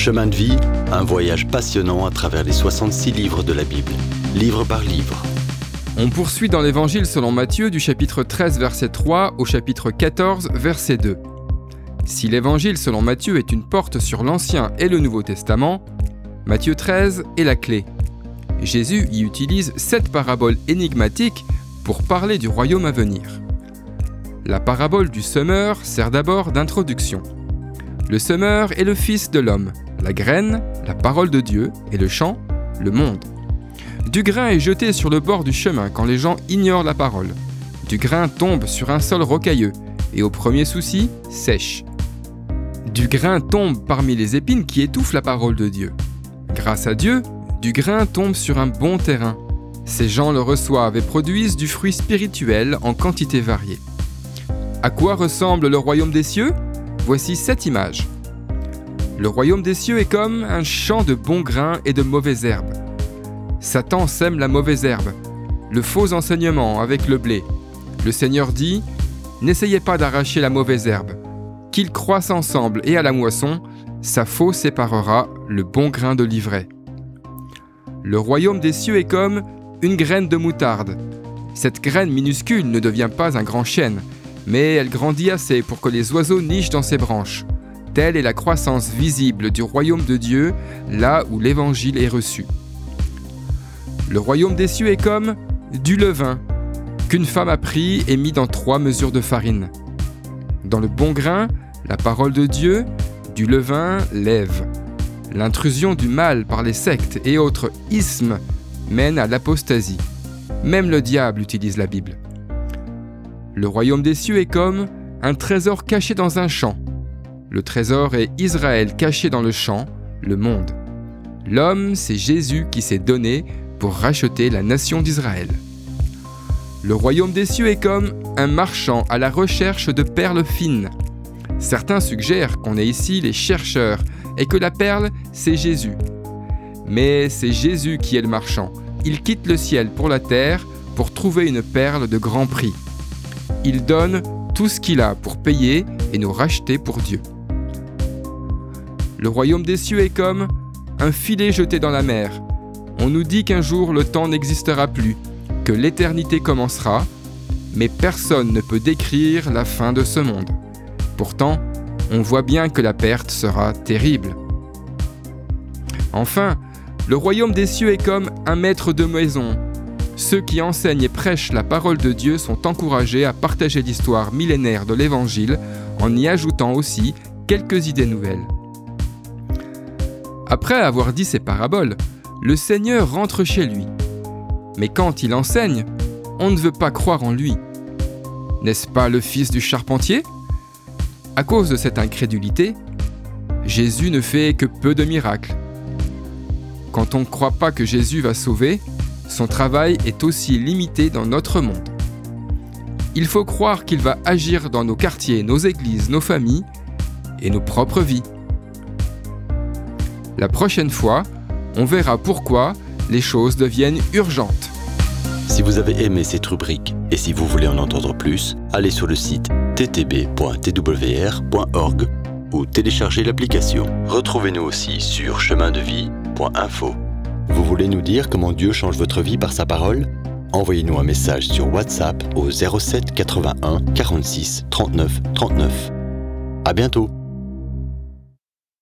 Chemin de vie, un voyage passionnant à travers les 66 livres de la Bible, livre par livre. On poursuit dans l'évangile selon Matthieu du chapitre 13 verset 3 au chapitre 14 verset 2. Si l'évangile selon Matthieu est une porte sur l'Ancien et le Nouveau Testament, Matthieu 13 est la clé. Jésus y utilise sept paraboles énigmatiques pour parler du royaume à venir. La parabole du semeur sert d'abord d'introduction. Le semeur est le Fils de l'homme, la graine, la parole de Dieu, et le champ, le monde. Du grain est jeté sur le bord du chemin quand les gens ignorent la parole. Du grain tombe sur un sol rocailleux, et au premier souci, sèche. Du grain tombe parmi les épines qui étouffent la parole de Dieu. Grâce à Dieu, du grain tombe sur un bon terrain. Ces gens le reçoivent et produisent du fruit spirituel en quantité variée. À quoi ressemble le royaume des cieux? Voici cette image. Le royaume des cieux est comme un champ de bons grains et de mauvaises herbes. Satan sème la mauvaise herbe, le faux enseignement avec le blé. Le Seigneur dit, N'essayez pas d'arracher la mauvaise herbe. Qu'ils croissent ensemble et à la moisson, sa faux séparera le bon grain de l'ivraie. Le royaume des cieux est comme une graine de moutarde. Cette graine minuscule ne devient pas un grand chêne, mais elle grandit assez pour que les oiseaux nichent dans ses branches. Telle est la croissance visible du royaume de Dieu, là où l'évangile est reçu. Le royaume des cieux est comme du levain, qu'une femme a pris et mis dans trois mesures de farine. Dans le bon grain, la parole de Dieu, du levain lève. L'intrusion du mal par les sectes et autres ismes mène à l'apostasie. Même le diable utilise la Bible. Le royaume des cieux est comme un trésor caché dans un champ. Le trésor est Israël caché dans le champ, le monde. L'homme, c'est Jésus qui s'est donné pour racheter la nation d'Israël. Le royaume des cieux est comme un marchand à la recherche de perles fines. Certains suggèrent qu'on est ici les chercheurs et que la perle, c'est Jésus. Mais c'est Jésus qui est le marchand. Il quitte le ciel pour la terre pour trouver une perle de grand prix. Il donne tout ce qu'il a pour payer et nous racheter pour Dieu. Le royaume des cieux est comme un filet jeté dans la mer. On nous dit qu'un jour le temps n'existera plus, que l'éternité commencera, mais personne ne peut décrire la fin de ce monde. Pourtant, on voit bien que la perte sera terrible. Enfin, le royaume des cieux est comme un maître de maison. Ceux qui enseignent et prêchent la parole de Dieu sont encouragés à partager l'histoire millénaire de l'Évangile en y ajoutant aussi quelques idées nouvelles. Après avoir dit ces paraboles, le Seigneur rentre chez lui. Mais quand il enseigne, on ne veut pas croire en lui. N'est-ce pas le fils du charpentier? À cause de cette incrédulité, Jésus ne fait que peu de miracles. Quand on ne croit pas que Jésus va sauver, son travail est aussi limité dans notre monde. Il faut croire qu'il va agir dans nos quartiers, nos églises, nos familles et nos propres vies. La prochaine fois, on verra pourquoi les choses deviennent urgentes. Si vous avez aimé cette rubrique et si vous voulez en entendre plus, allez sur le site ttb.twr.org ou téléchargez l'application. Retrouvez-nous aussi sur chemindevie.info. Vous voulez nous dire comment Dieu change votre vie par sa parole? Envoyez-nous un message sur WhatsApp au 07 81 46 39 39. À bientôt